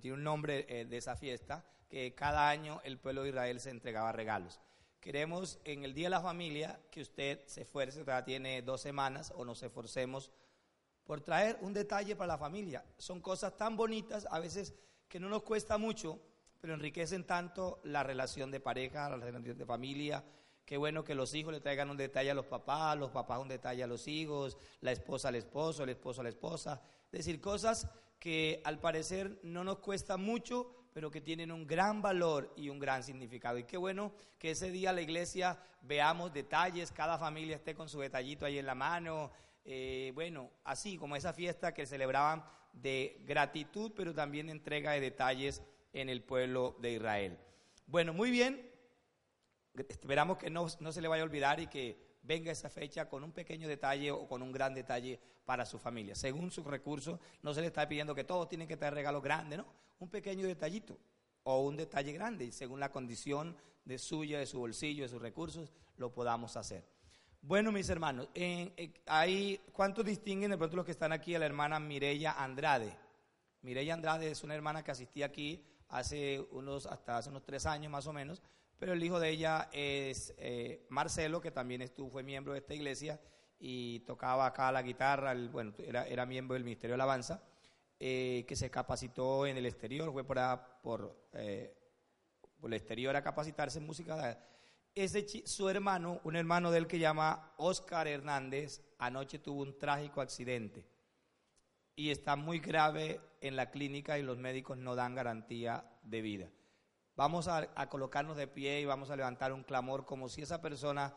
tiene un nombre eh, de esa fiesta que cada año el pueblo de Israel se entregaba regalos. Queremos en el Día de la Familia que usted se esfuerce, todavía tiene dos semanas o nos esforcemos por traer un detalle para la familia. Son cosas tan bonitas, a veces que no nos cuesta mucho, pero enriquecen tanto la relación de pareja, la relación de familia. Qué bueno que los hijos le traigan un detalle a los papás, los papás un detalle a los hijos, la esposa al esposo, el esposo a la esposa. Es decir, cosas que al parecer no nos cuesta mucho, pero que tienen un gran valor y un gran significado. Y qué bueno que ese día la iglesia veamos detalles, cada familia esté con su detallito ahí en la mano. Eh, bueno, así como esa fiesta que celebraban de gratitud, pero también de entrega de detalles en el pueblo de Israel. Bueno, muy bien. Esperamos que no, no se le vaya a olvidar y que venga esa fecha con un pequeño detalle o con un gran detalle para su familia. Según sus recursos, no se le está pidiendo que todos tienen que traer regalos grandes, ¿no? Un pequeño detallito o un detalle grande, según la condición de suya, de su bolsillo, de sus recursos, lo podamos hacer. Bueno, mis hermanos, hay, ¿cuántos distinguen de pronto los que están aquí a la hermana Mireya Andrade? Mireya Andrade es una hermana que asistía aquí hace unos, hasta hace unos tres años más o menos, pero el hijo de ella es eh, Marcelo, que también estuvo, fue miembro de esta iglesia y tocaba acá la guitarra, bueno, era, miembro del Ministerio de Alabanza, eh, que se capacitó en el exterior, fue por, eh, por el exterior a capacitarse en música. Ese su hermano, un hermano de él que llama Oscar Hernández, anoche tuvo un trágico accidente y está muy grave en la clínica y los médicos no dan garantía de vida. Vamos a, colocarnos de pie y vamos a levantar un clamor como si esa persona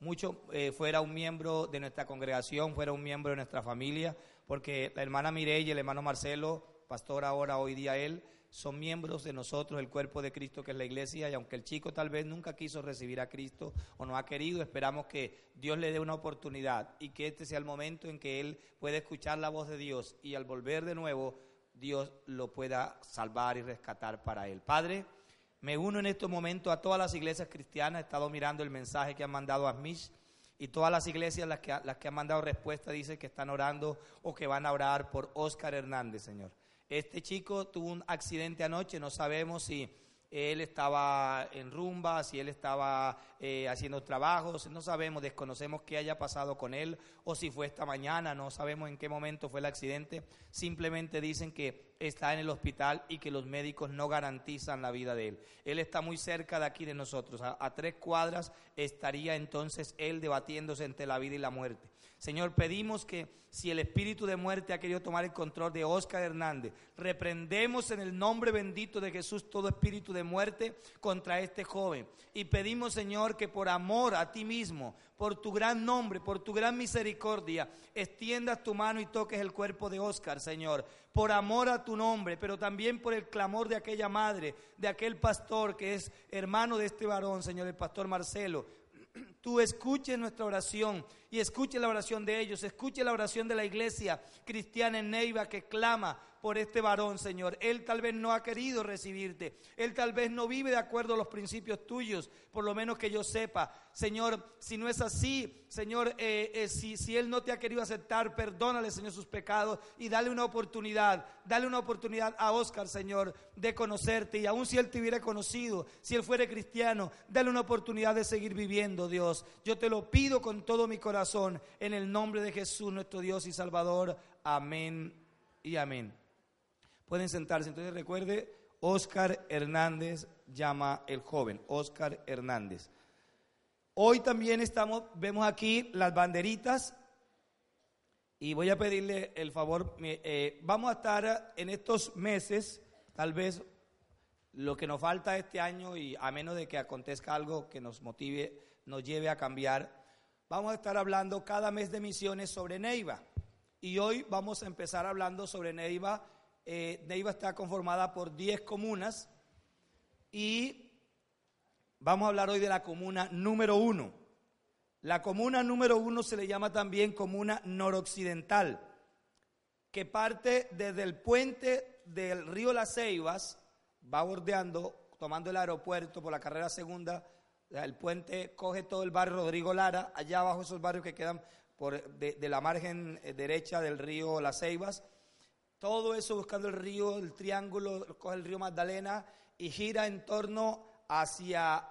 mucho eh, fuera un miembro de nuestra congregación, fuera un miembro de nuestra familia, porque la hermana Mireille el hermano Marcelo, pastor ahora, hoy día él, son miembros de nosotros, el cuerpo de Cristo que es la iglesia, y aunque el chico tal vez nunca quiso recibir a Cristo o no ha querido, esperamos que Dios le dé una oportunidad y que este sea el momento en que él pueda escuchar la voz de Dios y al volver de nuevo, Dios lo pueda salvar y rescatar para él. Padre, me uno en estos momentos a todas las iglesias cristianas, he estado mirando el mensaje que han mandado a Smith y todas las iglesias las que, las que han mandado respuesta dicen que están orando o que van a orar por Oscar Hernández, Señor. Este chico tuvo un accidente anoche, no sabemos si él estaba en rumba, si él estaba eh, haciendo trabajos, no sabemos, desconocemos qué haya pasado con él o si fue esta mañana, no sabemos en qué momento fue el accidente, simplemente dicen que está en el hospital y que los médicos no garantizan la vida de él. Él está muy cerca de aquí de nosotros, a, a tres cuadras estaría entonces él debatiéndose entre la vida y la muerte. Señor, pedimos que si el espíritu de muerte ha querido tomar el control de Oscar Hernández, reprendemos en el nombre bendito de Jesús todo espíritu de muerte contra este joven. Y pedimos, Señor, que por amor a ti mismo, por tu gran nombre, por tu gran misericordia, extiendas tu mano y toques el cuerpo de Oscar, Señor. Por amor a tu nombre, pero también por el clamor de aquella madre, de aquel pastor que es hermano de este varón, Señor, el pastor Marcelo tú escuches nuestra oración y escuche la oración de ellos, escuche la oración de la iglesia cristiana en Neiva que clama por este varón, Señor. Él tal vez no ha querido recibirte, él tal vez no vive de acuerdo a los principios tuyos, por lo menos que yo sepa. Señor, si no es así, Señor, eh, eh, si, si él no te ha querido aceptar, perdónale, Señor, sus pecados y dale una oportunidad, dale una oportunidad a Oscar, Señor, de conocerte. Y aun si él te hubiera conocido, si él fuera cristiano, dale una oportunidad de seguir viviendo, Dios. Yo te lo pido con todo mi corazón, en el nombre de Jesús, nuestro Dios y Salvador. Amén y amén. Pueden sentarse. Entonces recuerde, Oscar Hernández llama el joven, Oscar Hernández. Hoy también estamos, vemos aquí las banderitas y voy a pedirle el favor, eh, vamos a estar en estos meses, tal vez lo que nos falta este año y a menos de que acontezca algo que nos motive, nos lleve a cambiar, vamos a estar hablando cada mes de misiones sobre Neiva. Y hoy vamos a empezar hablando sobre Neiva eh, Neiva está conformada por 10 comunas y vamos a hablar hoy de la comuna número uno. La comuna número uno se le llama también comuna noroccidental, que parte desde el puente del río Las Ceibas, va bordeando, tomando el aeropuerto por la carrera segunda, el puente coge todo el barrio Rodrigo Lara, allá abajo esos barrios que quedan por, de, la margen eh, derecha del río Las Ceibas, todo eso buscando el río, el triángulo, coge el río Magdalena y gira en torno hacia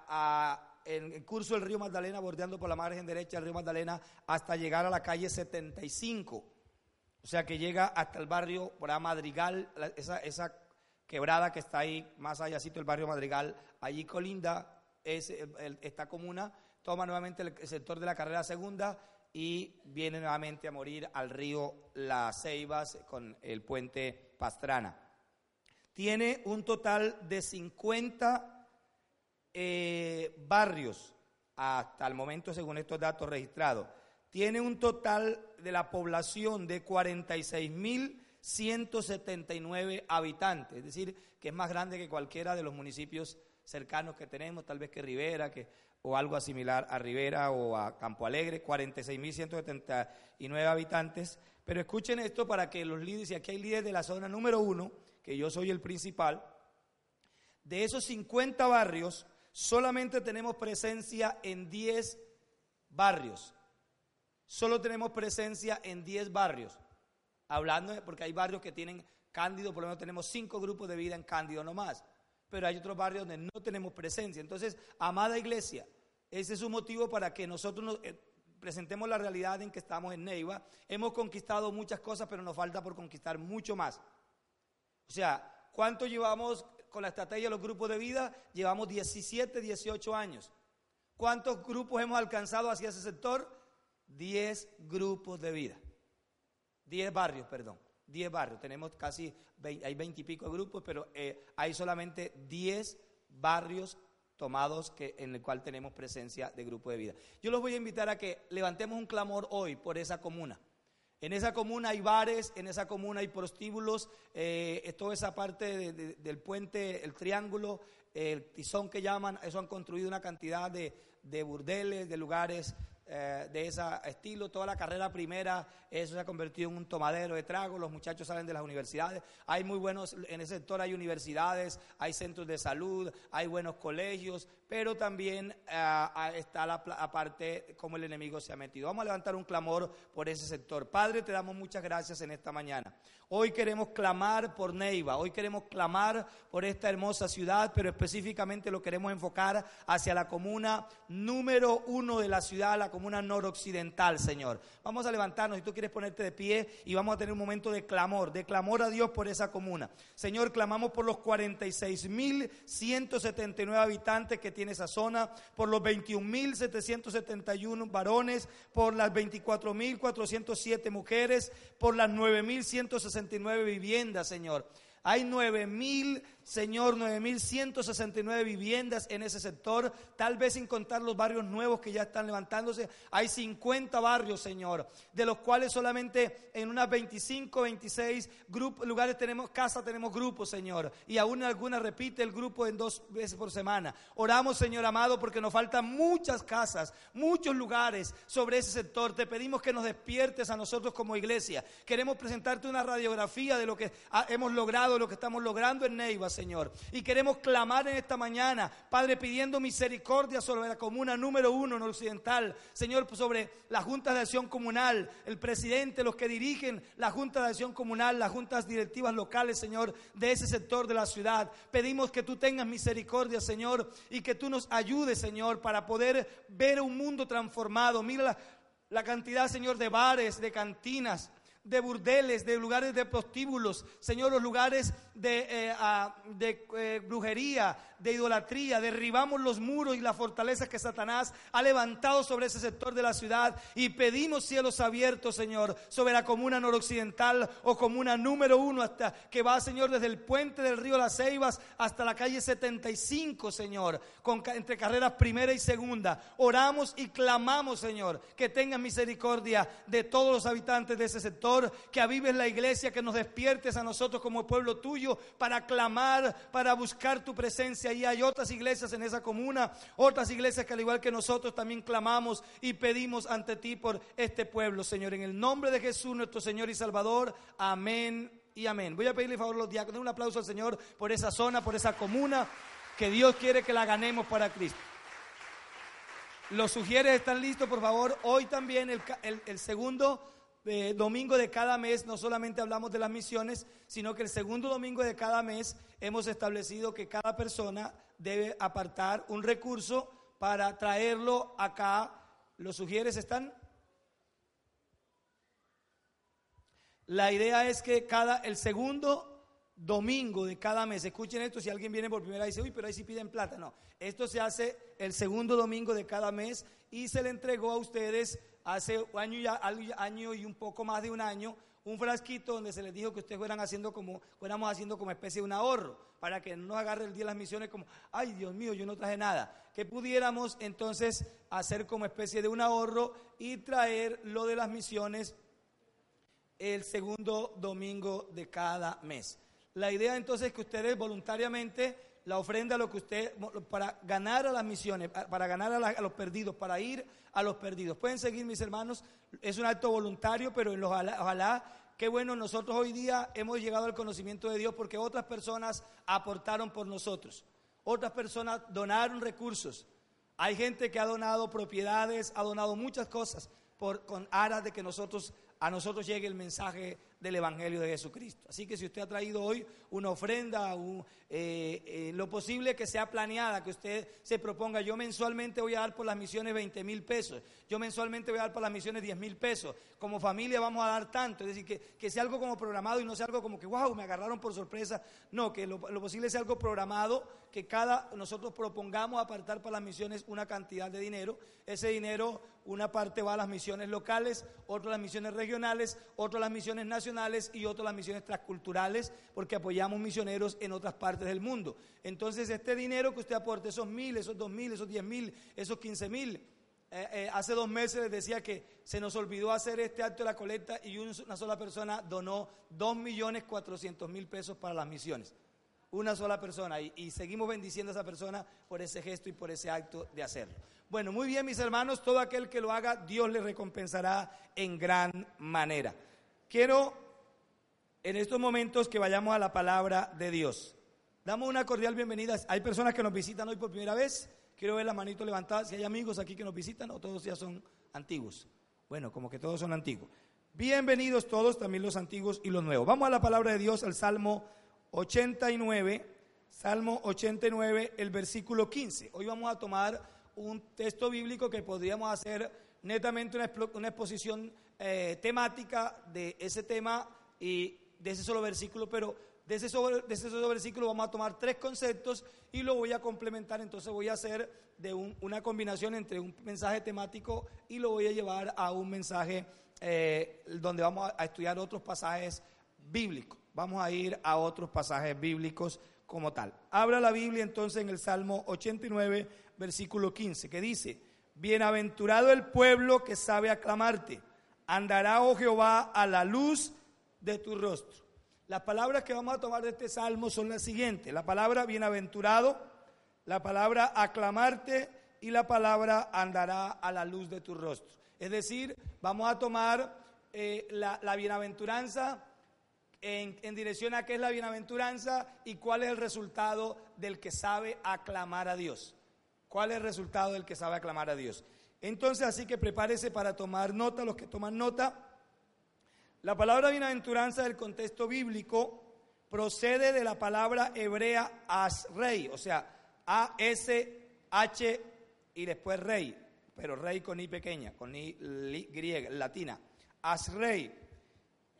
el curso del río Magdalena, bordeando por la margen derecha del río Magdalena, hasta llegar a la calle 75. O sea que llega hasta el barrio, por Madrigal, esa, quebrada que está ahí, más allá el barrio Madrigal, allí colinda es, esta comuna, toma nuevamente el sector de la carrera segunda y viene nuevamente a morir al río Las Ceibas con el puente Pastrana. Tiene un total de 50 eh, barrios hasta el momento, según estos datos registrados. Tiene un total de la población de 46.179 habitantes, es decir, que es más grande que cualquiera de los municipios cercanos que tenemos, tal vez que Rivera, que o algo similar a Rivera o a Campo Alegre, 46.179 habitantes. Pero escuchen esto para que los líderes, y aquí hay líderes de la zona número uno, que yo soy el principal, de esos 50 barrios, solamente tenemos presencia en 10 barrios. Solo tenemos presencia en 10 barrios. Hablando, porque hay barrios que tienen Cándido, por lo menos tenemos 5 grupos de vida en Cándido nomás. Pero hay otros barrios donde no tenemos presencia. Entonces, amada iglesia, ese es un motivo para que nosotros nos, eh, presentemos la realidad en que estamos en Neiva. Hemos conquistado muchas cosas, pero nos falta por conquistar mucho más. O sea, ¿cuánto llevamos con la estrategia de los grupos de vida? Llevamos 17, 18 años. ¿Cuántos grupos hemos alcanzado hacia ese sector? 10 grupos de vida. 10 barrios, perdón. 10 barrios. Tenemos casi, hay 20 y pico grupos, pero eh, hay solamente 10 barrios tomados que, en el cual tenemos presencia de grupo de vida. Yo los voy a invitar a que levantemos un clamor hoy por esa comuna. En esa comuna hay bares, en esa comuna hay prostíbulos, eh, toda esa parte del puente, el triángulo, el tizón que llaman, eso han construido una cantidad de, de burdeles, de lugares eh, de ese estilo. Toda la carrera primera, eso se ha convertido en un tomadero de trago. Los muchachos salen de las universidades. Hay muy buenos, en ese sector hay universidades, hay centros de salud, hay buenos colegios, pero también eh, está la, parte como el enemigo se ha metido. Vamos a levantar un clamor por ese sector. Padre, te damos muchas gracias en esta mañana. Hoy queremos clamar por Neiva, hoy queremos clamar por esta hermosa ciudad, pero específicamente lo queremos enfocar hacia la comuna número uno de la ciudad, la comuna noroccidental, Señor. Vamos a levantarnos, si tú quieres ponerte de pie, y vamos a tener un momento de clamor, de clamor a Dios por esa comuna. Señor, clamamos por los 46.179 habitantes que tiene esa zona, por los 21.771 varones, por las 24.407 mujeres, por las 9.169 viviendas, Señor. Hay 9.000 Señor, 9.169 viviendas en ese sector, tal vez sin contar los barrios nuevos que ya están levantándose. Hay 50 barrios, Señor, de los cuales solamente en unas 25, 26 lugares tenemos casa, tenemos grupos, Señor. Y aún en algunas repite el grupo en dos veces por semana. Oramos, Señor amado, porque nos faltan muchas casas, muchos lugares sobre ese sector. Te pedimos que nos despiertes a nosotros como iglesia. Queremos presentarte una radiografía de lo que hemos logrado, lo que estamos logrando en Neiva, Señor. Y queremos clamar en esta mañana, Padre, pidiendo misericordia sobre la comuna número uno en occidental, Señor, sobre la Junta de Acción Comunal, el presidente, los que dirigen la Junta de Acción Comunal, las juntas directivas locales, Señor, de ese sector de la ciudad. Pedimos que tú tengas misericordia, Señor, y que tú nos ayudes, Señor, para poder ver un mundo transformado. Mira la, la cantidad, Señor, de bares, de cantinas, de burdeles, de lugares de prostíbulos, Señor, los lugares de, eh, de eh, brujería, de idolatría, derribamos los muros y las fortalezas que Satanás ha levantado sobre ese sector de la ciudad. Y pedimos cielos abiertos, Señor, sobre la comuna noroccidental o comuna número uno, hasta que va, Señor, desde el puente del río Las Ceibas hasta la calle 75, Señor, entre carreras primera y segunda. Oramos y clamamos, Señor, que tengan misericordia de todos los habitantes de ese sector Que avives la iglesia, que nos despiertes a nosotros como pueblo tuyo para clamar, para buscar tu presencia. Y hay otras iglesias en esa comuna, otras iglesias que al igual que nosotros también clamamos y pedimos ante ti por este pueblo, Señor. En el nombre de Jesús, nuestro Señor y Salvador. Amén y amén. Voy a pedirle favor a los diáconos un aplauso al Señor por esa zona, por esa comuna, que Dios quiere que la ganemos para Cristo. Los sugieres están listos, por favor. Hoy también el, segundo domingo de cada mes, no solamente hablamos de las misiones, sino que el segundo domingo de cada mes hemos establecido que cada persona debe apartar un recurso para traerlo acá. ¿Los sugieres están? La idea es que cada, el segundo domingo de cada mes, escuchen esto, si alguien viene por primera vez y dice, uy, pero ahí sí piden plata, no, esto se hace el segundo domingo de cada mes y se le entregó a ustedes hace año, ya, año y un poco más de un año un frasquito donde se les dijo que ustedes fueran haciendo como, fuéramos haciendo como especie de un ahorro, para que no nos agarre el día de las misiones como, ay Dios mío, yo no traje nada. Que pudiéramos entonces hacer como especie de un ahorro y traer lo de las misiones el segundo domingo de cada mes. La idea entonces es que ustedes voluntariamente la ofrenda lo que usted para ganar a las misiones, para ganar a, los perdidos, para ir a los perdidos. Pueden seguir mis hermanos, es un acto voluntario, pero ojalá, ojalá qué bueno nosotros hoy día hemos llegado al conocimiento de Dios porque otras personas aportaron por nosotros. Otras personas donaron recursos. Hay gente que ha donado propiedades, ha donado muchas cosas con aras de que nosotros a nosotros llegue el mensaje del Evangelio de Jesucristo. Así que si usted ha traído hoy una ofrenda, eh, eh, lo posible que sea planeada, que usted se proponga, yo mensualmente voy a dar por las misiones 20 mil pesos, yo mensualmente voy a dar por las misiones 10 mil pesos, como familia vamos a dar tanto, es decir, que, que, sea algo como programado y no sea algo como que, wow, me agarraron por sorpresa, no, que lo, lo posible sea algo programado, que cada nosotros propongamos apartar para las misiones una cantidad de dinero, ese dinero, una parte va a las misiones locales, otra a las misiones regionales, otra a las misiones nacionales, y otras las misiones transculturales, porque apoyamos misioneros en otras partes del mundo. Entonces, este dinero que usted aporte, esos mil, esos dos mil, esos diez mil, esos quince mil, eh, eh, hace dos meses les decía que se nos olvidó hacer este acto de la colecta y una sola persona donó dos millones cuatrocientos mil pesos para las misiones. Una sola persona. Y, y, seguimos bendiciendo a esa persona por ese gesto y por ese acto de hacerlo. Bueno, muy bien, mis hermanos. Todo aquel que lo haga, Dios le recompensará en gran manera. Quiero en estos momentos que vayamos a la palabra de Dios. Damos una cordial bienvenida. Hay personas que nos visitan hoy por primera vez. Quiero ver la manito levantada. Si hay amigos aquí que nos visitan o todos ya son antiguos. Bueno, como que todos son antiguos. Bienvenidos todos, también los antiguos y los nuevos. Vamos a la palabra de Dios, al Salmo 89. Salmo 89, el versículo 15. Hoy vamos a tomar un texto bíblico que podríamos hacer netamente una, exposición eh, temática de ese tema y de ese solo versículo, pero de ese, solo, de ese solo versículo vamos a tomar tres conceptos y lo voy a complementar. Entonces voy a hacer de una combinación entre un mensaje temático y lo voy a llevar a un mensaje eh, donde vamos a, estudiar otros pasajes bíblicos. Vamos a ir a otros pasajes bíblicos como tal. Habla la Biblia entonces en el Salmo 89, versículo 15, que dice, Bienaventurado el pueblo que sabe aclamarte, andará, oh Jehová, a la luz de tu rostro. Las palabras que vamos a tomar de este salmo son las siguientes. La palabra bienaventurado, la palabra aclamarte y la palabra andará a la luz de tu rostro. Es decir, vamos a tomar eh, la, bienaventuranza en, en, dirección a qué es la bienaventuranza y cuál es el resultado del que sabe aclamar a Dios. ¿Cuál es el resultado del que sabe aclamar a Dios? Entonces, así que prepárese para tomar nota, los que toman nota. La palabra bienaventuranza del contexto bíblico procede de la palabra hebrea asrei, o sea, A-S-H y después rey, pero rey con I pequeña, con I griega, latina, asrei,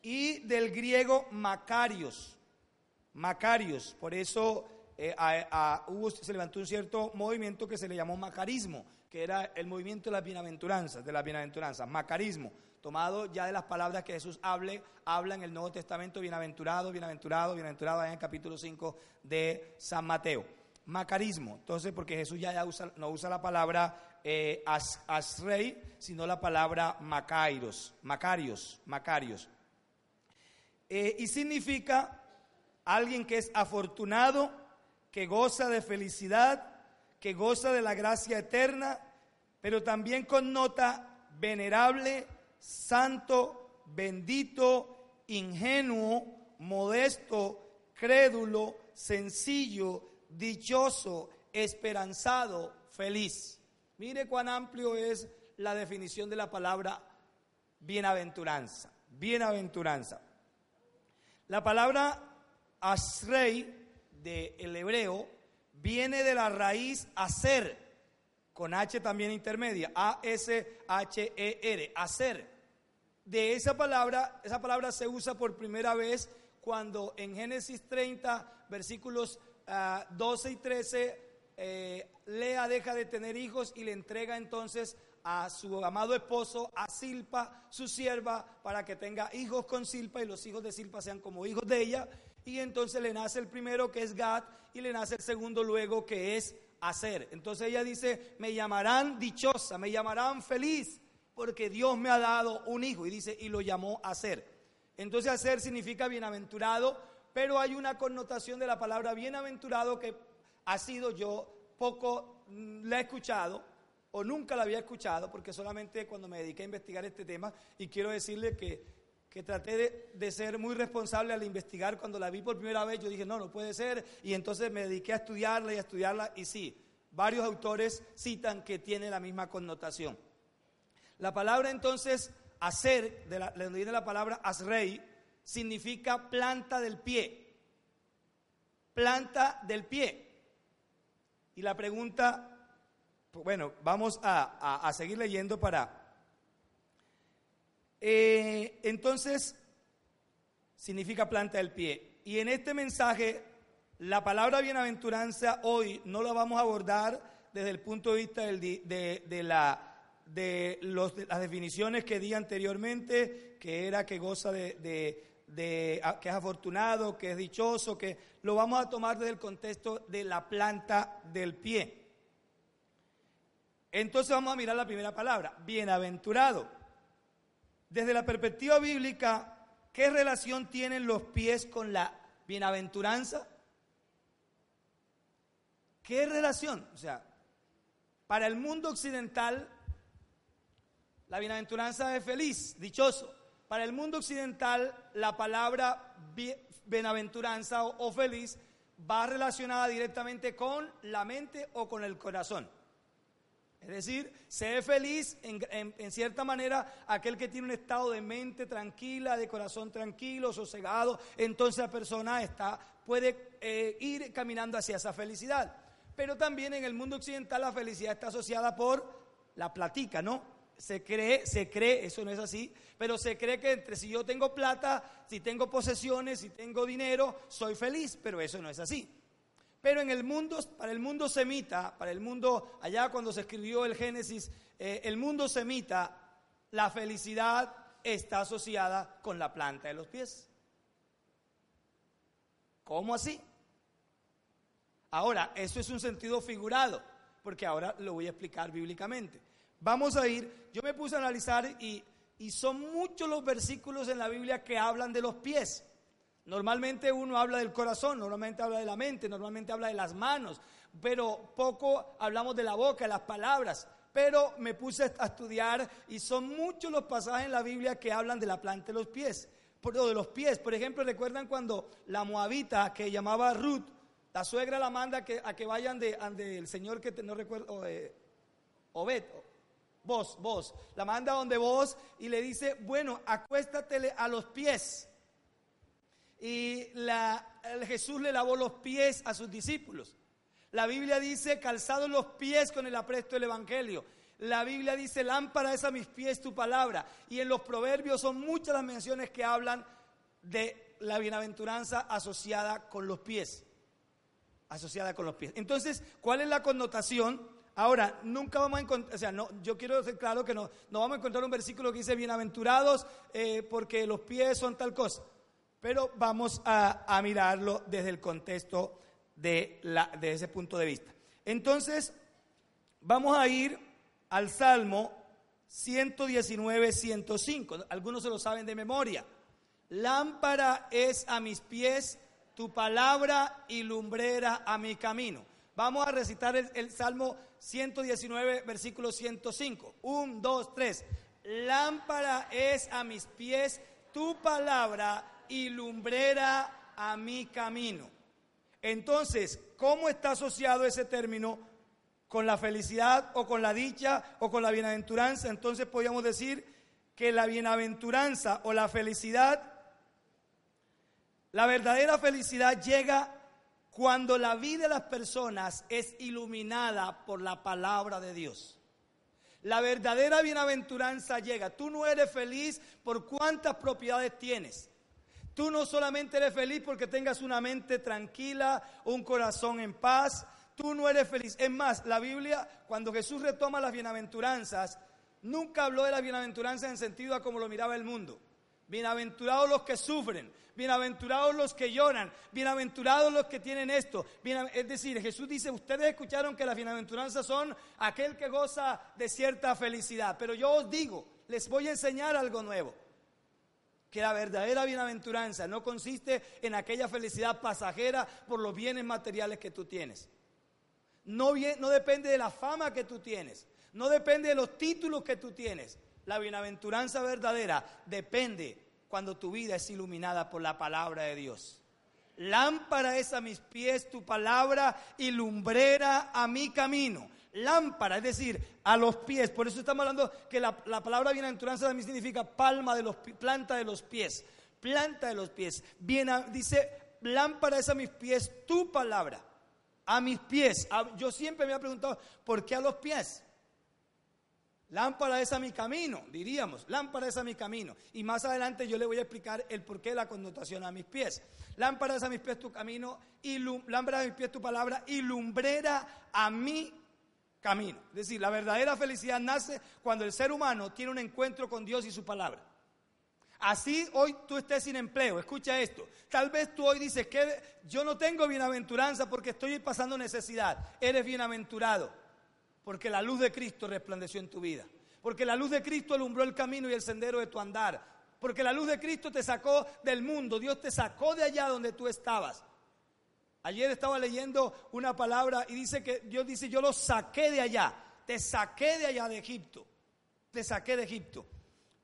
y del griego macarios, macarios, por eso eh, se levantó un cierto movimiento que se le llamó macarismo, que era el movimiento de las bienaventuranzas, de las bienaventuranzas, macarismo tomado ya de las palabras que Jesús hable, habla en el Nuevo Testamento, bienaventurado, bienaventurado, bienaventurado, en el capítulo 5 de San Mateo. Macarismo, entonces, porque Jesús ya, no usa la palabra eh, as, asrei, sino la palabra macairos, macarios, macarios. eh, y significa alguien que es afortunado, que goza de felicidad, que goza de la gracia eterna, pero también connota venerable, santo, bendito, ingenuo, modesto, crédulo, sencillo, dichoso, esperanzado, feliz. Mire cuán amplio es la definición de la palabra bienaventuranza. Bienaventuranza. La palabra asrei del hebreo viene de la raíz hacer, con H también intermedia, A-S-H-E-R, hacer. De esa palabra, esa palabra se usa por primera vez cuando en Génesis 30, versículos 12 ah, y 13, eh, Lea deja de tener hijos y le entrega entonces a su amado esposo, a Silpa, su sierva, para que tenga hijos con Silpa y los hijos de Silpa sean como hijos de ella. Y entonces le nace el primero que es Gad y le nace el segundo luego que es Hacer. Entonces ella dice, me llamarán dichosa, me llamarán feliz, porque Dios me ha dado un hijo. Y dice, y lo llamó Hacer. Entonces Hacer significa bienaventurado, pero hay una connotación de la palabra bienaventurado que ha sido yo poco mm, la he escuchado o nunca la había escuchado, porque solamente cuando me dediqué a investigar este tema, y quiero decirle que, que traté de, ser muy responsable al investigar, cuando la vi por primera vez, yo dije, no, no puede ser, y entonces me dediqué a estudiarla y a estudiarla, y sí, varios autores citan que tiene la misma connotación. La palabra entonces, hacer, de la, viene la palabra asrei, significa planta del pie, planta del pie. Y la pregunta bueno, vamos a, seguir leyendo para... Eh, entonces, significa planta del pie. Y en este mensaje, la palabra bienaventuranza hoy no la vamos a abordar desde el punto de vista de, la, de, las definiciones que di anteriormente, que era que goza de, que es afortunado, que es dichoso, que lo vamos a tomar desde el contexto de la planta del pie. Entonces vamos a mirar la primera palabra, bienaventurado. Desde la perspectiva bíblica, ¿qué relación tienen los pies con la bienaventuranza? ¿Qué relación? O sea, para el mundo occidental, la bienaventuranza es feliz, dichoso. Para el mundo occidental, la palabra bienaventuranza o, feliz va relacionada directamente con la mente o con el corazón. Es decir, sé feliz en, cierta manera aquel que tiene un estado de mente tranquila, de corazón tranquilo, sosegado, entonces la persona está, puede eh, ir caminando hacia esa felicidad. Pero también en el mundo occidental la felicidad está asociada por la platica, ¿no? Se cree, se cree, eso no es así, pero se cree que entre si yo tengo plata, si tengo posesiones, si tengo dinero, soy feliz, pero eso no es así. Pero en el mundo, para el mundo semita, para el mundo, allá cuando se escribió el Génesis, eh, el mundo semita, la felicidad está asociada con la planta de los pies. ¿Cómo así? Ahora, eso es un sentido figurado, porque ahora lo voy a explicar bíblicamente. Vamos a ir, yo me puse a analizar y, y son muchos los versículos en la Biblia que hablan de los pies. Normalmente uno habla del corazón, normalmente habla de la mente, normalmente habla de las manos, pero poco hablamos de la boca, de las palabras. Pero me puse a estudiar y son muchos los pasajes en la Biblia que hablan de la planta de los pies, o de los pies. Por ejemplo, recuerdan cuando la moabita que llamaba Ruth, la suegra la manda a que vayan de, el señor que no recuerdo, eh, Obed, vos, vos, la manda donde vos y le dice, bueno, acuéstatele a los pies y Jesús le lavó los pies a sus discípulos. La Biblia dice, calzado los pies con el apresto del Evangelio. La Biblia dice, lámpara es a mis pies tu palabra. Y en los proverbios son muchas las menciones que hablan de la bienaventuranza asociada con los pies. Asociada con los pies. Entonces, ¿cuál es la connotación? Ahora, nunca vamos a encontrar, o sea, no, yo quiero ser claro que no, no vamos a encontrar un versículo que dice bienaventurados eh, porque los pies son tal cosa pero vamos a, mirarlo desde el contexto de, la, de ese punto de vista. Entonces, vamos a ir al Salmo 119, 105. Algunos se lo saben de memoria. Lámpara es a mis pies tu palabra y lumbrera a mi camino. Vamos a recitar el, Salmo 119, versículo 105. Un, dos, tres. Lámpara es a mis pies tu palabra y lumbrera a mi camino. Entonces, ¿cómo está asociado ese término con la felicidad o con la dicha o con la bienaventuranza? Entonces podríamos decir que la bienaventuranza o la felicidad la verdadera felicidad llega cuando la vida de las personas es iluminada por la palabra de Dios. La verdadera bienaventuranza llega. Tú no eres feliz por cuántas propiedades tienes. Tú no solamente eres feliz porque tengas una mente tranquila, un corazón en paz. Tú no eres feliz. Es más, la Biblia, cuando Jesús retoma las bienaventuranzas, nunca habló de las bienaventuranzas en sentido a como lo miraba el mundo. Bienaventurados los que sufren, bienaventurados los que lloran, bienaventurados los que tienen esto. es decir, Jesús dice, ustedes escucharon que las bienaventuranzas son aquel que goza de cierta felicidad, pero yo os digo, les voy a enseñar algo nuevo. Que la verdadera bienaventuranza no consiste en aquella felicidad pasajera por los bienes materiales que tú tienes. No, no depende de la fama que tú tienes. No depende de los títulos que tú tienes. La bienaventuranza verdadera depende cuando tu vida es iluminada por la palabra de Dios. Lámpara es a mis pies tu palabra y lumbrera a mi camino. Lámpara, es decir, a los pies. Por eso estamos hablando que la, palabra bienaventuranza también significa palma de los planta de los pies. Planta de los pies. Bien, dice, lámpara es a mis pies tu palabra. A mis pies. yo siempre me he preguntado, ¿por qué a los pies? Lámpara es a mi camino, diríamos, lámpara es a mi camino. Y más adelante yo le voy a explicar el porqué de la connotación a mis pies. Lámpara es a mis pies tu camino, y lámpara a mis pies tu palabra y lumbrera a mi camino. Es decir, la verdadera felicidad nace cuando el ser humano tiene un encuentro con Dios y su palabra. Así hoy tú estés sin empleo, escucha esto. Tal vez tú hoy dices que yo no tengo bienaventuranza porque estoy pasando necesidad. Eres bienaventurado porque la luz de Cristo resplandeció en tu vida. Porque la luz de Cristo alumbró el camino y el sendero de tu andar. Porque la luz de Cristo te sacó del mundo. Dios te sacó de allá donde tú estabas. Ayer estaba leyendo una palabra y dice que Dios dice, yo lo saqué de allá. Te saqué de allá de Egipto. Te saqué de Egipto.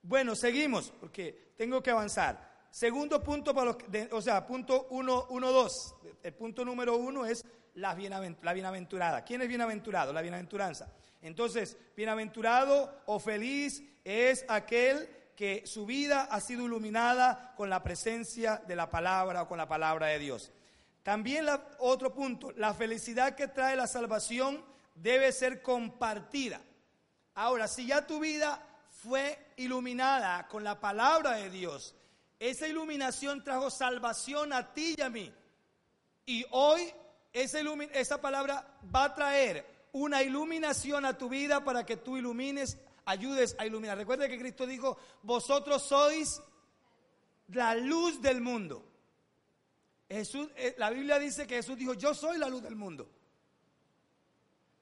Bueno, seguimos porque tengo que avanzar. Segundo punto para los, o sea, punto uno, uno, dos. El punto número uno es la, bienaventurada. ¿Quién es bienaventurado? La bienaventuranza. Entonces, bienaventurado o feliz es aquel que su vida ha sido iluminada con la presencia de la palabra o con la palabra de Dios. También otro punto, la felicidad que trae la salvación debe ser compartida. Ahora, si ya tu vida fue iluminada con la palabra de Dios, esa iluminación trajo salvación a ti y a mí. Y hoy esa, palabra va a traer una iluminación a tu vida para que tú ilumines, ayudes a iluminar. Recuerda que Cristo dijo, vosotros sois la luz del mundo. Jesús, eh, la Biblia dice que Jesús dijo, yo soy la luz del mundo.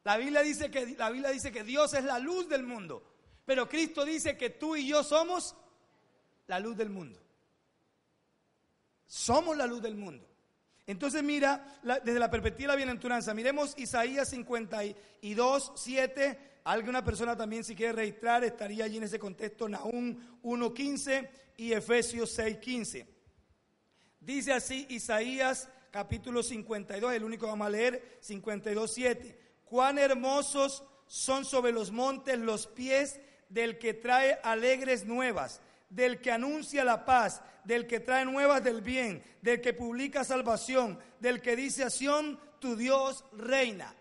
La Biblia, dice que, la Biblia dice que Dios es la luz del mundo. Pero Cristo dice que tú y yo somos la luz del mundo. Somos la luz del mundo. Entonces mira, desde la perspectiva de la bienaventuranza, miremos Isaías 52, 7. Alguna persona también si quiere registrar estaría allí en ese contexto, Nahum 1.15 y Efesios 6.15. Dice así Isaías capítulo 52, el único que vamos a leer, 52, 7. Cuán hermosos son sobre los montes los pies del que trae alegres nuevas del que anuncia la paz, del que trae nuevas del bien, del que publica salvación, del que dice a tu Dios reina.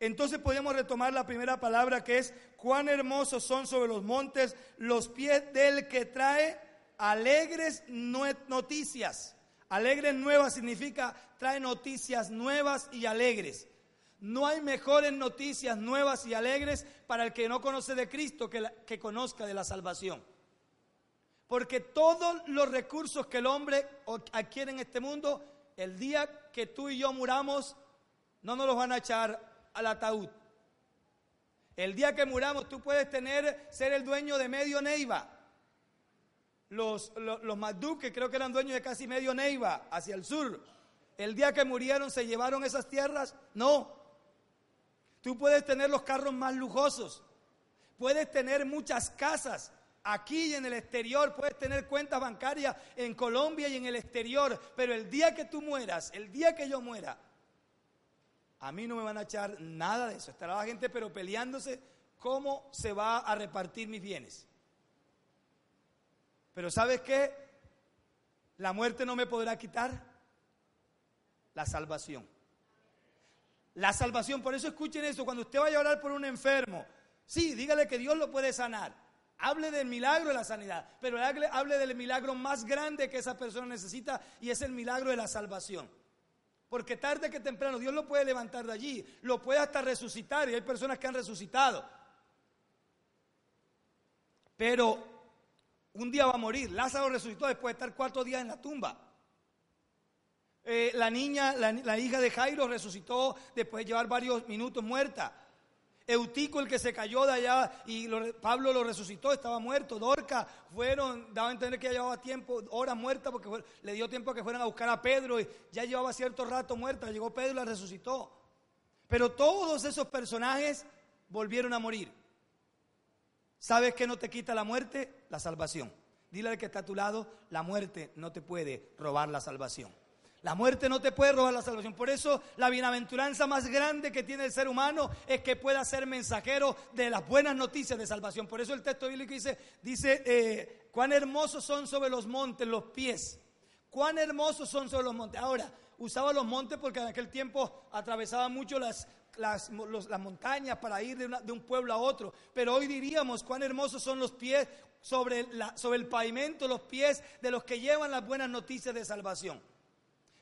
Entonces podemos retomar la primera palabra que es, cuán hermosos son sobre los montes los pies del que trae alegres noticias. Alegres nuevas significa trae noticias nuevas y alegres. No hay mejores noticias nuevas y alegres para el que no conoce de Cristo que, que conozca de la salvación. Porque todos los recursos que el hombre adquiere en este mundo, el día que tú y yo muramos, no nos los van a echar al ataúd. El día que muramos, tú puedes tener, ser el dueño de medio Neiva. Los, los, los creo que eran dueños de casi medio Neiva, hacia el sur, el día que murieron se llevaron esas tierras? No. Tú puedes tener los carros más lujosos, puedes tener muchas casas aquí y en el exterior, puedes tener cuentas bancarias en Colombia y en el exterior, pero el día que tú mueras, el día que yo muera, a mí no me van a echar nada de eso. Estará la gente pero peleándose cómo se va a repartir mis bienes. Pero ¿sabes qué? La muerte no me podrá quitar la salvación. La salvación, por eso escuchen eso, cuando usted vaya a orar por un enfermo, sí, dígale que Dios lo puede sanar. Hable del milagro de la sanidad, pero hable, hable del milagro más grande que esa persona necesita y es el milagro de la salvación. Porque tarde que temprano Dios lo puede levantar de allí, lo puede hasta resucitar y hay personas que han resucitado. Pero un día va a morir. Lázaro resucitó después de estar cuatro días en la tumba. Eh, la niña, la, hija de Jairo resucitó después de llevar varios minutos muerta. Eutico, el que se cayó de allá y Pablo lo resucitó, estaba muerto. Dorca fueron, daba a entender que ya llevaba tiempo, horas muerta, porque le dio tiempo a que fueran a buscar a Pedro y ya llevaba cierto rato muerta. Llegó Pedro y la resucitó. Pero todos esos personajes volvieron a morir. ¿Sabes qué no te quita la muerte? La salvación. Dile al que está a tu lado, la muerte no te puede robar la salvación. La muerte no te puede robar la salvación. Por eso la bienaventuranza más grande que tiene el ser humano es que pueda ser mensajero de las buenas noticias de salvación. Por eso el texto bíblico dice, dice eh, cuán hermosos son sobre los montes los pies. Cuán hermosos son sobre los montes. Ahora, usaba los montes porque en aquel tiempo atravesaba mucho las, las, montañas para ir de, un pueblo a otro. Pero hoy diríamos cuán hermosos son los pies sobre, la, sobre el pavimento, los pies de los que llevan las buenas noticias de salvación.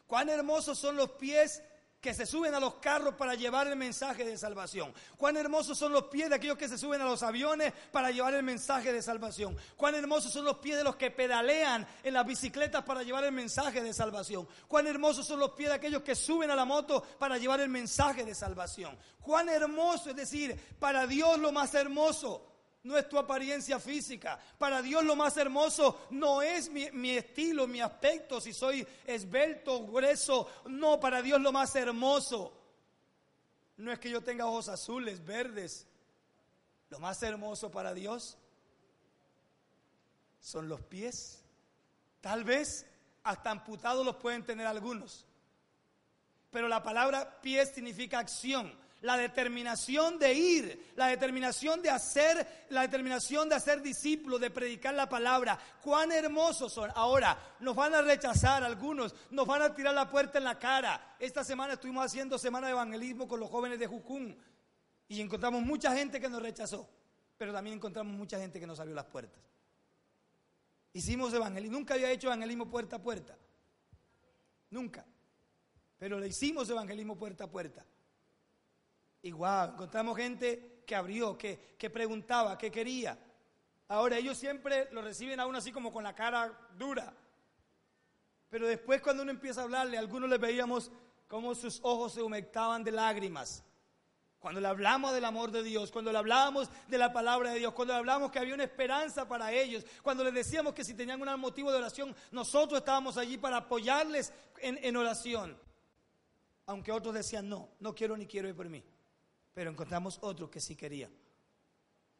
Cuán hermosos son los pies que se suben a los carros para llevar el mensaje de salvación. Cuán hermosos son los pies de aquellos que se suben a los aviones para llevar el mensaje de salvación. Cuán hermosos son los pies de los que pedalean en las bicicletas para llevar el mensaje de salvación. Cuán hermosos son los pies de aquellos que suben a la moto para llevar el mensaje de salvación. Cuán hermoso, es decir, para Dios lo más hermoso no es tu apariencia física. Para Dios lo más hermoso no es mi, estilo, mi aspecto, si soy esbelto, grueso. No, para Dios lo más hermoso no es que yo tenga ojos azules, verdes. Lo más hermoso para Dios son los pies. Tal vez hasta amputados los pueden tener algunos. Pero la palabra pies significa acción la determinación de ir, la determinación de hacer, la determinación de hacer discípulos, de predicar la palabra. Cuán hermosos son. Ahora, nos van a rechazar algunos, nos van a tirar la puerta en la cara. Esta semana estuvimos haciendo semana de evangelismo con los jóvenes de Jucún y encontramos mucha gente que nos rechazó, pero también encontramos mucha gente que nos abrió las puertas. Hicimos evangelismo, nunca había hecho evangelismo puerta a puerta. Nunca. Pero le hicimos evangelismo puerta a puerta. Igual, encontramos gente que abrió, que, que preguntaba, que quería. Ahora ellos siempre lo reciben aún así como con la cara dura. Pero después cuando uno empieza a hablarle, a algunos les veíamos como sus ojos se humectaban de lágrimas. Cuando le hablamos del amor de Dios, cuando le hablábamos de la palabra de Dios, cuando le hablamos que había una esperanza para ellos, cuando les decíamos que si tenían un motivo de oración, nosotros estábamos allí para apoyarles en, en oración. Aunque otros decían, no, no quiero ni quiero ir por mí pero encontramos otros que sí querían.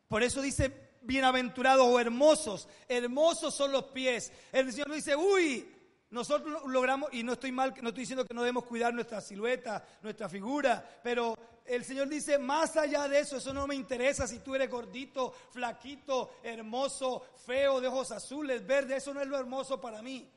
Por eso dice, bienaventurados o hermosos, hermosos son los pies. El Señor dice, uy, nosotros logramos, y no estoy mal, no estoy diciendo que no debemos cuidar nuestra silueta, nuestra figura, pero el Señor dice, más allá de eso, eso no me interesa si tú eres gordito, flaquito, hermoso, feo, de ojos azules, verdes, eso no es lo hermoso para mí.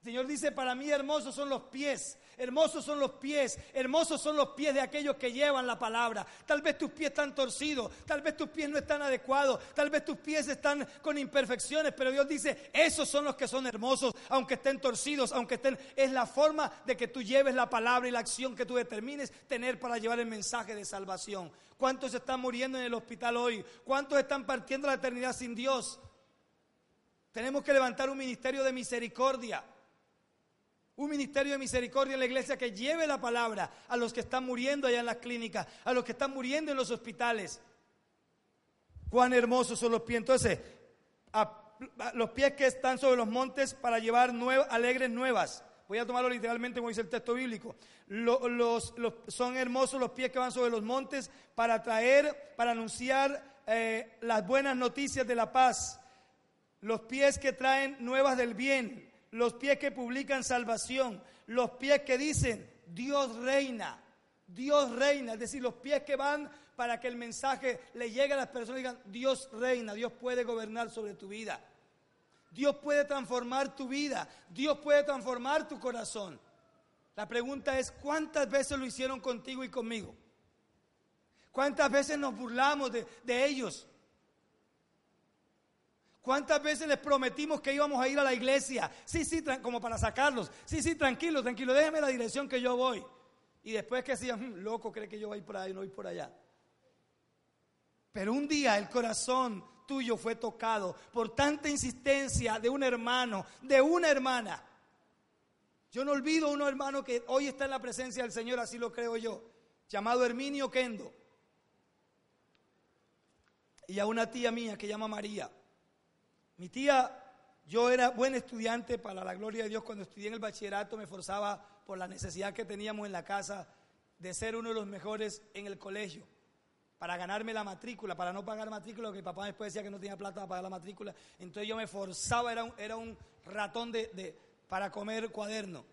El Señor dice, para mí hermosos son los pies, hermosos son los pies, hermosos son los pies de aquellos que llevan la palabra. Tal vez tus pies están torcidos, tal vez tus pies no están adecuados, tal vez tus pies están con imperfecciones, pero Dios dice, esos son los que son hermosos, aunque estén torcidos, aunque estén... Es la forma de que tú lleves la palabra y la acción que tú determines tener para llevar el mensaje de salvación. ¿Cuántos están muriendo en el hospital hoy? ¿Cuántos están partiendo la eternidad sin Dios? Tenemos que levantar un ministerio de misericordia un ministerio de misericordia en la iglesia que lleve la palabra a los que están muriendo allá en las clínicas, a los que están muriendo en los hospitales. Cuán hermosos son los pies. Entonces, los pies que están sobre los montes para llevar alegres nuevas. Voy a tomarlo literalmente como dice el texto bíblico. Los, son hermosos los pies que van sobre los montes para traer, para anunciar eh, las buenas noticias de la paz. Los pies que traen nuevas del bien. Los pies que publican salvación. Los pies que dicen, Dios reina. Dios reina. Es decir, los pies que van para que el mensaje le llegue a las personas y digan, Dios reina, Dios puede gobernar sobre tu vida. Dios puede transformar tu vida, Dios puede transformar tu corazón. La pregunta es, ¿cuántas veces lo hicieron contigo y conmigo? ¿Cuántas veces nos burlamos de, ellos? ¿Cuántas veces les prometimos que íbamos a ir a la iglesia? Sí, sí, como para sacarlos. Sí, sí, tranquilo, tranquilo, déjeme la dirección que yo voy. Y después que decían, hmm, loco, cree que yo voy por ahí, no voy por allá. Pero un día el corazón tuyo fue tocado por tanta insistencia de un hermano, de una hermana. Yo no olvido a un hermano que hoy está en la presencia del Señor, así lo creo yo, llamado Herminio Kendo. Y a una tía mía que llama María. Mi tía, yo era buen estudiante para la gloria de Dios. Cuando estudié en el bachillerato me forzaba por la necesidad que teníamos en la casa de ser uno de los mejores en el colegio para ganarme la matrícula, para no pagar matrícula, porque papá después decía que no tenía plata para pagar la matrícula. Entonces yo me forzaba, era un, era un ratón de, para comer cuaderno.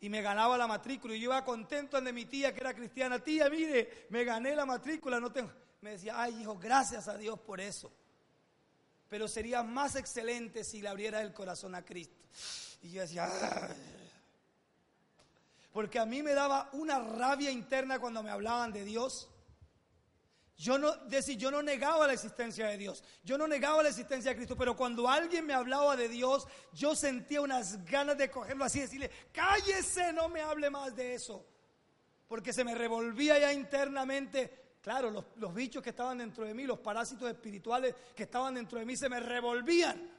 Y me ganaba la matrícula. Y yo iba contento de mi tía, que era cristiana. Tía, mire, me gané la matrícula. No. Me decía, ay, hijo, gracias a Dios por eso. Pero sería más excelente si le abriera el corazón a Cristo. Y yo decía, ay porque a mí me daba una rabia interna cuando me hablaban de Dios. Yo no, decir, yo no negaba la existencia de Dios, yo no negaba la existencia de Cristo, pero cuando alguien me hablaba de Dios, yo sentía unas ganas de cogerlo así y decirle, cállese, no me hable más de eso. Porque se me revolvía ya internamente, claro, los, bichos que estaban dentro de mí, los parásitos espirituales que estaban dentro de mí, se me revolvían.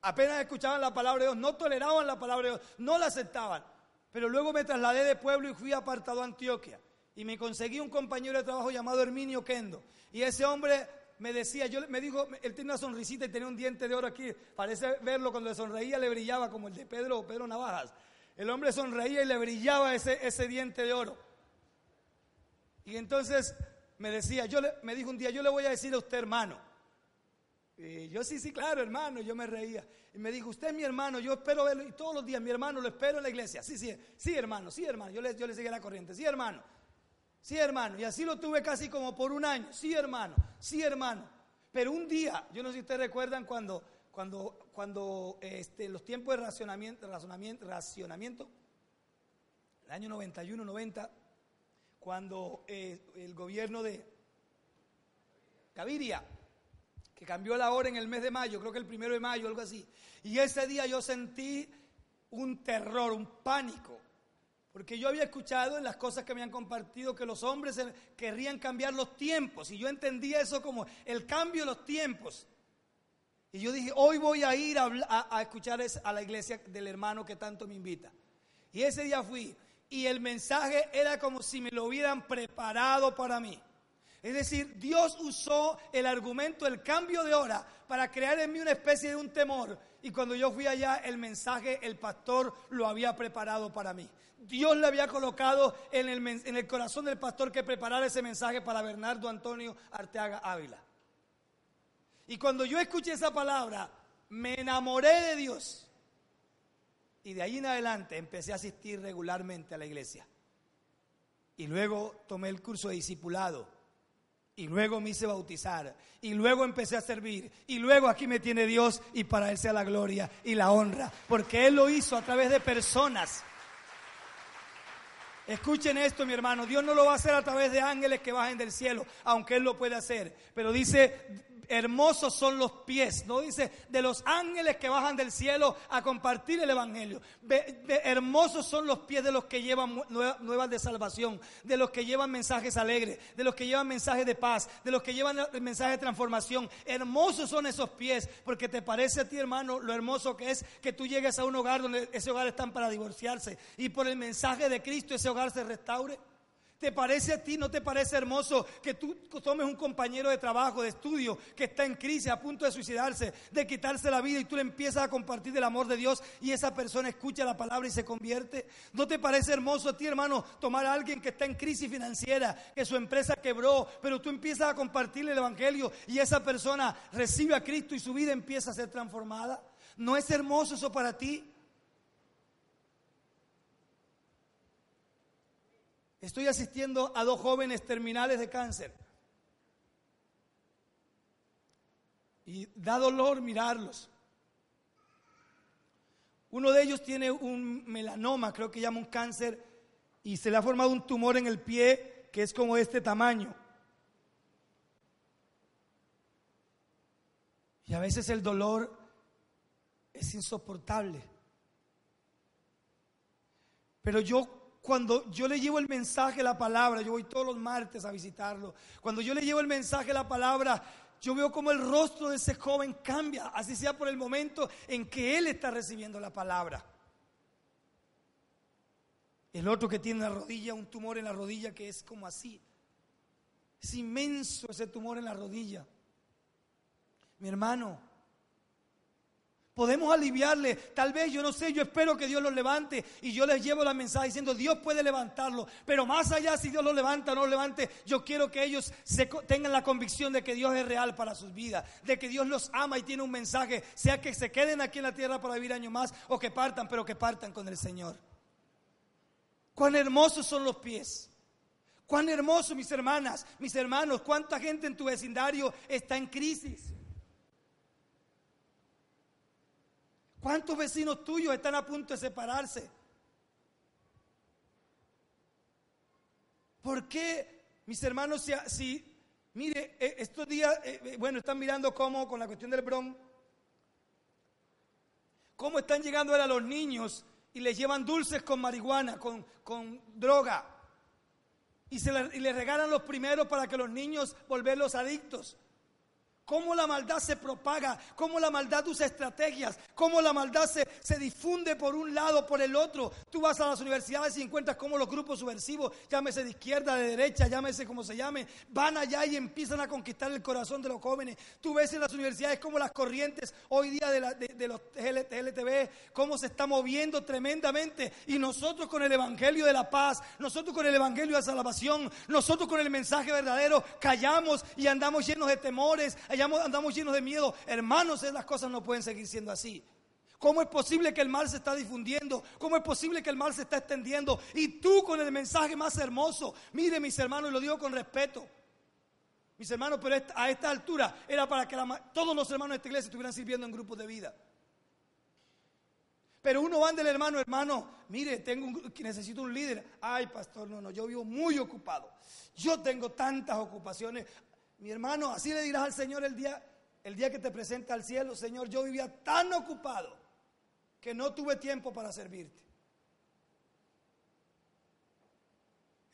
Apenas escuchaban la palabra de Dios, no toleraban la palabra de Dios, no la aceptaban. Pero luego me trasladé de pueblo y fui apartado a Antioquia. Y me conseguí un compañero de trabajo llamado Herminio Kendo. Y ese hombre me decía, yo me dijo, él tenía una sonrisita y tenía un diente de oro aquí. Parece verlo cuando le sonreía, le brillaba como el de Pedro Pedro Navajas. El hombre sonreía y le brillaba ese, ese diente de oro. Y entonces me decía, yo le, me dijo un día, yo le voy a decir a usted hermano. Y yo sí, sí, claro, hermano, yo me reía. Y me dijo, usted es mi hermano, yo espero verlo. Y todos los días, mi hermano, lo espero en la iglesia. Sí, sí, sí, hermano, sí, hermano. Yo le, yo le seguí la corriente. Sí, hermano. Sí, hermano. Y así lo tuve casi como por un año. Sí, hermano. Sí, hermano. Pero un día, yo no sé si ustedes recuerdan cuando, cuando, cuando este, los tiempos de racionamiento, racionamiento, racionamiento, el año 91, 90, cuando eh, el gobierno de Gaviria que cambió la hora en el mes de mayo, creo que el primero de mayo, algo así. Y ese día yo sentí un terror, un pánico, porque yo había escuchado en las cosas que me han compartido que los hombres querrían cambiar los tiempos, y yo entendía eso como el cambio de los tiempos. Y yo dije, hoy voy a ir a escuchar a la iglesia del hermano que tanto me invita. Y ese día fui, y el mensaje era como si me lo hubieran preparado para mí. Es decir, Dios usó el argumento del cambio de hora para crear en mí una especie de un temor. Y cuando yo fui allá, el mensaje, el pastor lo había preparado para mí. Dios le había colocado en el, en el corazón del pastor que preparara ese mensaje para Bernardo Antonio Arteaga Ávila. Y cuando yo escuché esa palabra, me enamoré de Dios. Y de ahí en adelante empecé a asistir regularmente a la iglesia. Y luego tomé el curso de discipulado y luego me hice bautizar. Y luego empecé a servir. Y luego aquí me tiene Dios y para Él sea la gloria y la honra. Porque Él lo hizo a través de personas. Escuchen esto, mi hermano. Dios no lo va a hacer a través de ángeles que bajen del cielo, aunque Él lo puede hacer. Pero dice, hermosos son los pies, no dice de los ángeles que bajan del cielo a compartir el evangelio. hermosos son los pies de los que llevan nuevas de salvación, de los que llevan mensajes alegres, de los que llevan mensajes de paz, de los que llevan el mensaje de transformación. Hermosos son esos pies, porque te parece a ti, hermano, lo hermoso que es que tú llegues a un hogar donde ese hogar están para divorciarse y por el mensaje de Cristo ese hogar se restaure. ¿Te parece a ti, no te parece hermoso que tú tomes un compañero de trabajo, de estudio, que está en crisis, a punto de suicidarse, de quitarse la vida y tú le empiezas a compartir del amor de Dios y esa persona escucha la palabra y se convierte? ¿No te parece hermoso a ti, hermano, tomar a alguien que está en crisis financiera, que su empresa quebró, pero tú empiezas a compartirle el Evangelio y esa persona recibe a Cristo y su vida empieza a ser transformada? ¿No es hermoso eso para ti? Estoy asistiendo a dos jóvenes terminales de cáncer. Y da dolor mirarlos. Uno de ellos tiene un melanoma, creo que llama un cáncer, y se le ha formado un tumor en el pie que es como este tamaño. Y a veces el dolor es insoportable. Pero yo cuando yo le llevo el mensaje, la palabra, yo voy todos los martes a visitarlo, cuando yo le llevo el mensaje, la palabra, yo veo como el rostro de ese joven cambia, así sea por el momento en que él está recibiendo la palabra. El otro que tiene en la rodilla, un tumor en la rodilla que es como así. Es inmenso ese tumor en la rodilla. Mi hermano, Podemos aliviarle. Tal vez, yo no sé, yo espero que Dios los levante y yo les llevo la mensaje diciendo, Dios puede levantarlo. Pero más allá, si Dios lo levanta o no lo levante, yo quiero que ellos tengan la convicción de que Dios es real para sus vidas, de que Dios los ama y tiene un mensaje, sea que se queden aquí en la tierra para vivir años más o que partan, pero que partan con el Señor. Cuán hermosos son los pies. Cuán hermosos, mis hermanas, mis hermanos, cuánta gente en tu vecindario está en crisis. ¿Cuántos vecinos tuyos están a punto de separarse? ¿Por qué, mis hermanos, si, mire, eh, estos días, eh, eh, bueno, están mirando cómo con la cuestión del bron, cómo están llegando a los niños y les llevan dulces con marihuana, con, con droga, y, se les regalan los primeros para que los niños volverlos adictos cómo la maldad se propaga, cómo la maldad usa estrategias, cómo la maldad se, se, difunde por un lado, por el otro. Tú vas a las universidades y encuentras cómo los grupos subversivos, llámese de izquierda, de derecha, llámese como se llame, van allá y empiezan a conquistar el corazón de los jóvenes. Tú ves en las universidades cómo las corrientes hoy día de, la, de, los LTV, cómo se está moviendo tremendamente. Y nosotros con el Evangelio de la paz, nosotros con el Evangelio de salvación, nosotros con el mensaje verdadero, callamos y andamos llenos de temores andamos llenos de miedo. Hermanos, las cosas no pueden seguir siendo así. ¿Cómo es posible que el mal se está difundiendo? ¿Cómo es posible que el mal se está extendiendo? Y tú con el mensaje más hermoso. Mire, mis hermanos, y lo digo con respeto. Mis hermanos, pero a esta altura era para que todos los hermanos de esta iglesia estuvieran sirviendo en grupos de vida. Pero uno va del hermano, hermano, mire, tengo un, necesito un líder. Ay, pastor, no, no, yo vivo muy ocupado. Yo tengo tantas ocupaciones. Mi hermano, así le dirás al Señor el día, el día que te presenta al cielo, Señor, yo vivía tan ocupado que no tuve tiempo para servirte.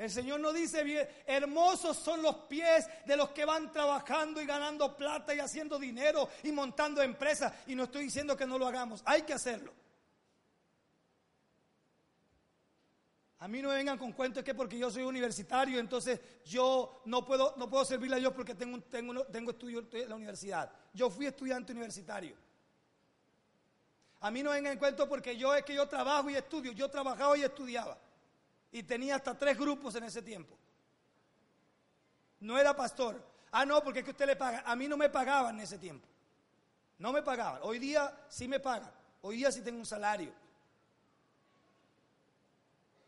El Señor no dice bien, hermosos son los pies de los que van trabajando y ganando plata y haciendo dinero y montando empresas. Y no estoy diciendo que no lo hagamos, hay que hacerlo. A mí no me vengan con cuentos que porque yo soy universitario, entonces yo no puedo, no puedo servirle a Dios porque tengo, tengo, tengo estudio en la universidad. Yo fui estudiante universitario. A mí no vengan en cuento porque yo es que yo trabajo y estudio. Yo trabajaba y estudiaba. Y tenía hasta tres grupos en ese tiempo. No era pastor. Ah, no, porque es que usted le paga. A mí no me pagaban en ese tiempo. No me pagaban. Hoy día sí me pagan. Hoy día sí tengo un salario.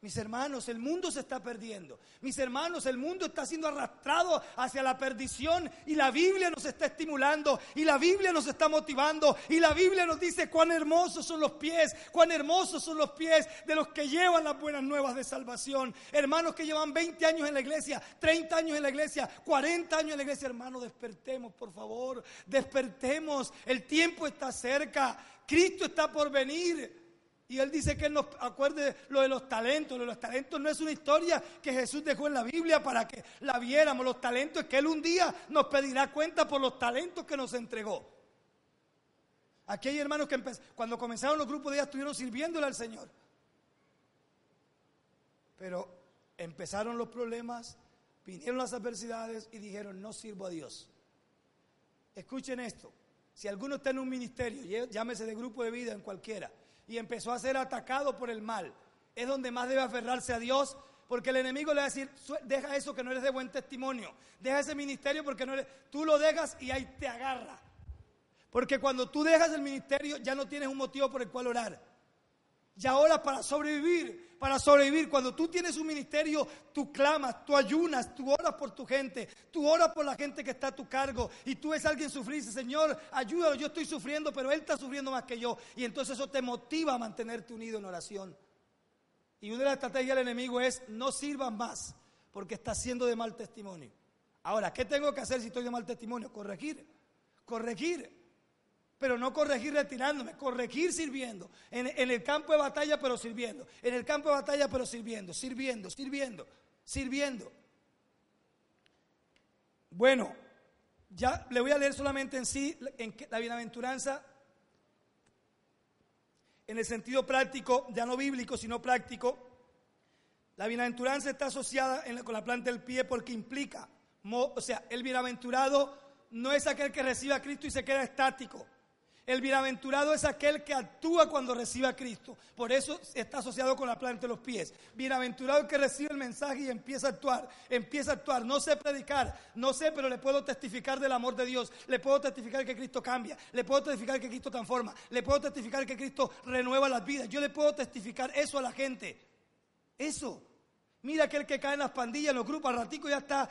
Mis hermanos, el mundo se está perdiendo. Mis hermanos, el mundo está siendo arrastrado hacia la perdición y la Biblia nos está estimulando y la Biblia nos está motivando y la Biblia nos dice cuán hermosos son los pies, cuán hermosos son los pies de los que llevan las buenas nuevas de salvación. Hermanos que llevan 20 años en la iglesia, 30 años en la iglesia, 40 años en la iglesia. Hermanos, despertemos, por favor, despertemos. El tiempo está cerca. Cristo está por venir. Y él dice que él nos acuerde lo de los talentos. Lo de los talentos no es una historia que Jesús dejó en la Biblia para que la viéramos. Los talentos es que él un día nos pedirá cuenta por los talentos que nos entregó. Aquí hay hermanos que cuando comenzaron los grupos de ellas estuvieron sirviéndole al Señor. Pero empezaron los problemas, vinieron las adversidades y dijeron, no sirvo a Dios. Escuchen esto, si alguno está en un ministerio, llámese de grupo de vida en cualquiera, y empezó a ser atacado por el mal, es donde más debe aferrarse a Dios, porque el enemigo le va a decir, deja eso que no eres de buen testimonio, deja ese ministerio porque no eres, tú lo dejas y ahí te agarra. Porque cuando tú dejas el ministerio ya no tienes un motivo por el cual orar. Y ahora para sobrevivir, para sobrevivir, cuando tú tienes un ministerio, tú clamas, tú ayunas, tú oras por tu gente, tú oras por la gente que está a tu cargo y tú ves a alguien sufrir y Señor, ayúdalo, yo estoy sufriendo, pero Él está sufriendo más que yo. Y entonces eso te motiva a mantenerte unido en oración. Y una de las estrategias del enemigo es no sirvan más porque está siendo de mal testimonio. Ahora, ¿qué tengo que hacer si estoy de mal testimonio? Corregir, corregir pero no corregir retirándome, corregir sirviendo. En, el campo de batalla, pero sirviendo. En el campo de batalla, pero sirviendo, sirviendo, sirviendo, sirviendo. Bueno, ya le voy a leer solamente en sí en la bienaventuranza en el sentido práctico, ya no bíblico, sino práctico. La bienaventuranza está asociada con la planta del pie porque implica, o sea, el bienaventurado no es aquel que recibe a Cristo y se queda estático. El bienaventurado es aquel que actúa cuando recibe a Cristo. Por eso está asociado con la planta de los pies. Bienaventurado el que recibe el mensaje y empieza a actuar. Empieza a actuar. No sé predicar, no sé, pero le puedo testificar del amor de Dios. Le puedo testificar que Cristo cambia. Le puedo testificar que Cristo transforma. Le puedo testificar que Cristo renueva las vidas. Yo le puedo testificar eso a la gente. Eso. Mira aquel que cae en las pandillas, en los grupos, al ratico ya está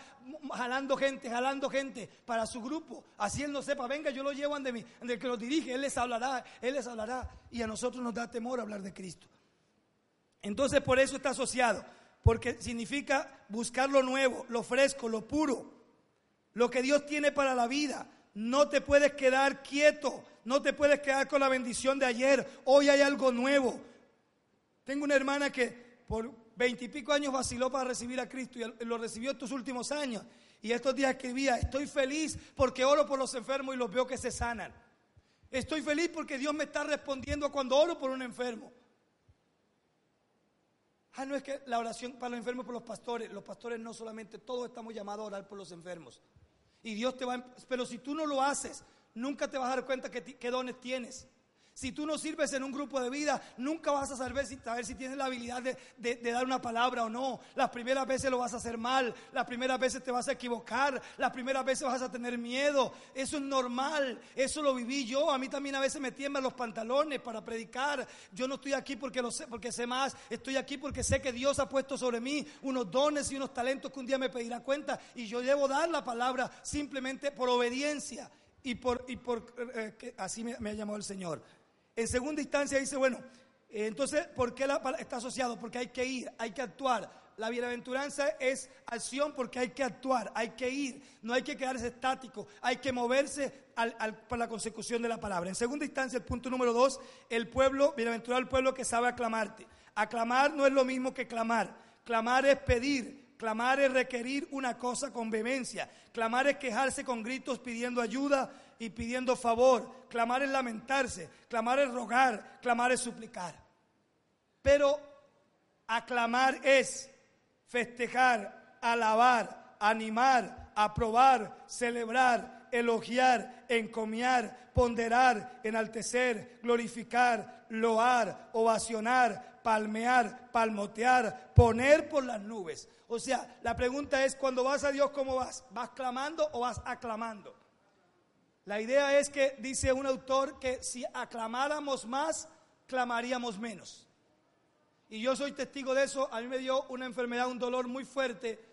jalando gente, jalando gente para su grupo. Así él no sepa, venga, yo lo llevo ante mí, ante el que lo dirige, él les hablará, él les hablará. Y a nosotros nos da temor hablar de Cristo. Entonces por eso está asociado, porque significa buscar lo nuevo, lo fresco, lo puro, lo que Dios tiene para la vida. No te puedes quedar quieto, no te puedes quedar con la bendición de ayer. Hoy hay algo nuevo. Tengo una hermana que por veintipico años vaciló para recibir a Cristo y lo recibió estos últimos años. Y estos días escribía, estoy feliz porque oro por los enfermos y los veo que se sanan. Estoy feliz porque Dios me está respondiendo cuando oro por un enfermo. Ah, no es que la oración para los enfermos por los pastores. Los pastores no solamente, todos estamos llamados a orar por los enfermos. Y Dios te va, a, pero si tú no lo haces, nunca te vas a dar cuenta que, qué dones tienes. Si tú no sirves en un grupo de vida, nunca vas a saber si, saber si tienes la habilidad de, dar una palabra o no. Las primeras veces lo vas a hacer mal, las primeras veces te vas a equivocar, las primeras veces vas a tener miedo. Eso es normal, eso lo viví yo. A mí también a veces me tiemblan los pantalones para predicar. Yo no estoy aquí porque, lo sé, porque sé más, estoy aquí porque sé que Dios ha puesto sobre mí unos dones y unos talentos que un día me pedirá cuenta y yo debo dar la palabra simplemente por obediencia y por, y por eh, que así me ha llamado el Señor. En segunda instancia dice, bueno, entonces, ¿por qué está asociado? Porque hay que ir, hay que actuar. La bienaventuranza es acción porque hay que actuar, hay que ir, no hay que quedarse estático, hay que moverse por la consecución de la palabra. En segunda instancia, el punto número dos, el pueblo, bienaventurado el pueblo que sabe aclamarte. Aclamar no es lo mismo que clamar. Clamar es pedir, clamar es requerir una cosa con vehemencia, clamar es quejarse con gritos pidiendo ayuda, y pidiendo favor. Clamar es lamentarse, clamar es rogar, clamar es suplicar. Pero aclamar es festejar, alabar, animar, aprobar, celebrar, elogiar, encomiar, ponderar, enaltecer, glorificar, loar, ovacionar, palmear, palmotear, poner por las nubes. O sea, la pregunta es, cuando vas a Dios, ¿cómo vas? ¿Vas clamando o vas aclamando? La idea es que dice un autor que si aclamáramos más, clamaríamos menos. Y yo soy testigo de eso. A mí me dio una enfermedad, un dolor muy fuerte.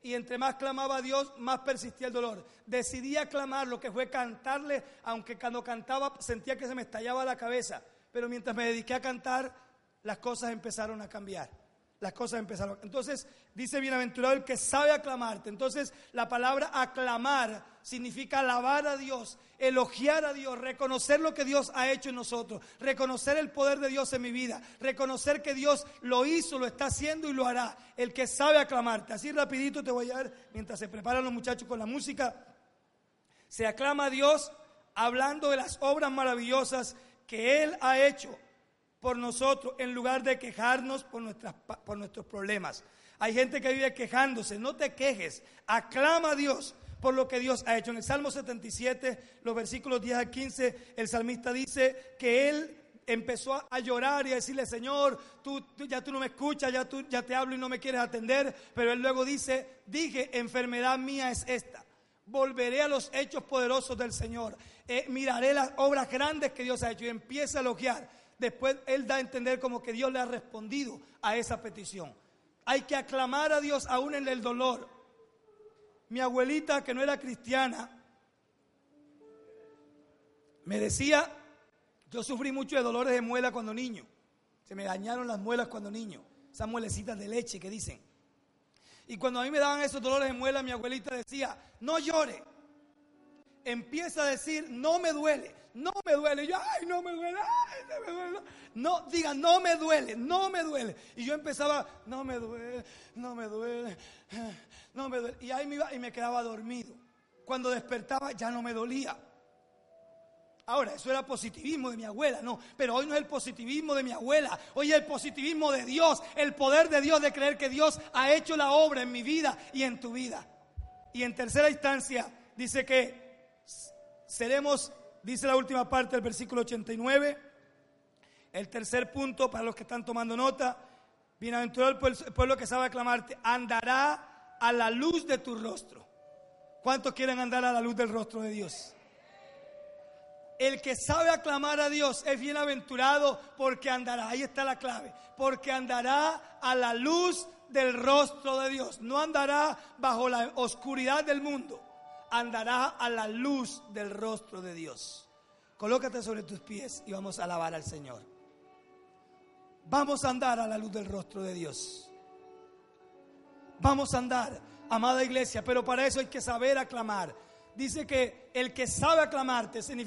Y entre más clamaba a Dios, más persistía el dolor. Decidí aclamar, lo que fue cantarle, aunque cuando cantaba sentía que se me estallaba la cabeza. Pero mientras me dediqué a cantar, las cosas empezaron a cambiar las cosas empezaron. Entonces, dice bienaventurado el que sabe aclamarte. Entonces, la palabra aclamar significa alabar a Dios, elogiar a Dios, reconocer lo que Dios ha hecho en nosotros, reconocer el poder de Dios en mi vida, reconocer que Dios lo hizo, lo está haciendo y lo hará. El que sabe aclamarte. Así rapidito te voy a ver mientras se preparan los muchachos con la música. Se aclama a Dios hablando de las obras maravillosas que Él ha hecho por nosotros en lugar de quejarnos por, nuestras, por nuestros problemas. Hay gente que vive quejándose, no te quejes, aclama a Dios por lo que Dios ha hecho. En el Salmo 77, los versículos 10 a 15, el salmista dice que él empezó a llorar y a decirle, Señor, tú, ya tú no me escuchas, ya, tú, ya te hablo y no me quieres atender, pero él luego dice, dije, enfermedad mía es esta. Volveré a los hechos poderosos del Señor. Eh, miraré las obras grandes que Dios ha hecho y empieza a elogiar. Después él da a entender como que Dios le ha respondido a esa petición. Hay que aclamar a Dios aún en el dolor. Mi abuelita, que no era cristiana, me decía, yo sufrí mucho de dolores de muela cuando niño. Se me dañaron las muelas cuando niño. Esas muelecitas de leche que dicen. Y cuando a mí me daban esos dolores de muela, mi abuelita decía, no llore. Empieza a decir, no me duele, no me duele. Y yo, ay, no me duele, no me duele. No, diga, no me duele, no me duele. Y yo empezaba, no me duele, no me duele, no me duele. Y ahí me iba y me quedaba dormido. Cuando despertaba ya no me dolía. Ahora, eso era positivismo de mi abuela, no, pero hoy no es el positivismo de mi abuela, hoy es el positivismo de Dios, el poder de Dios de creer que Dios ha hecho la obra en mi vida y en tu vida. Y en tercera instancia dice que seremos, dice la última parte del versículo 89, el tercer punto para los que están tomando nota, bienaventurado el pueblo que sabe aclamarte, andará a la luz de tu rostro. ¿Cuántos quieren andar a la luz del rostro de Dios? El que sabe aclamar a Dios es bienaventurado porque andará, ahí está la clave, porque andará a la luz del rostro de Dios, no andará bajo la oscuridad del mundo, andará a la luz del rostro de Dios. Colócate sobre tus pies y vamos a alabar al Señor. Vamos a andar a la luz del rostro de Dios. Vamos a andar, amada iglesia, pero para eso hay que saber aclamar. Dice que el que sabe aclamarte significa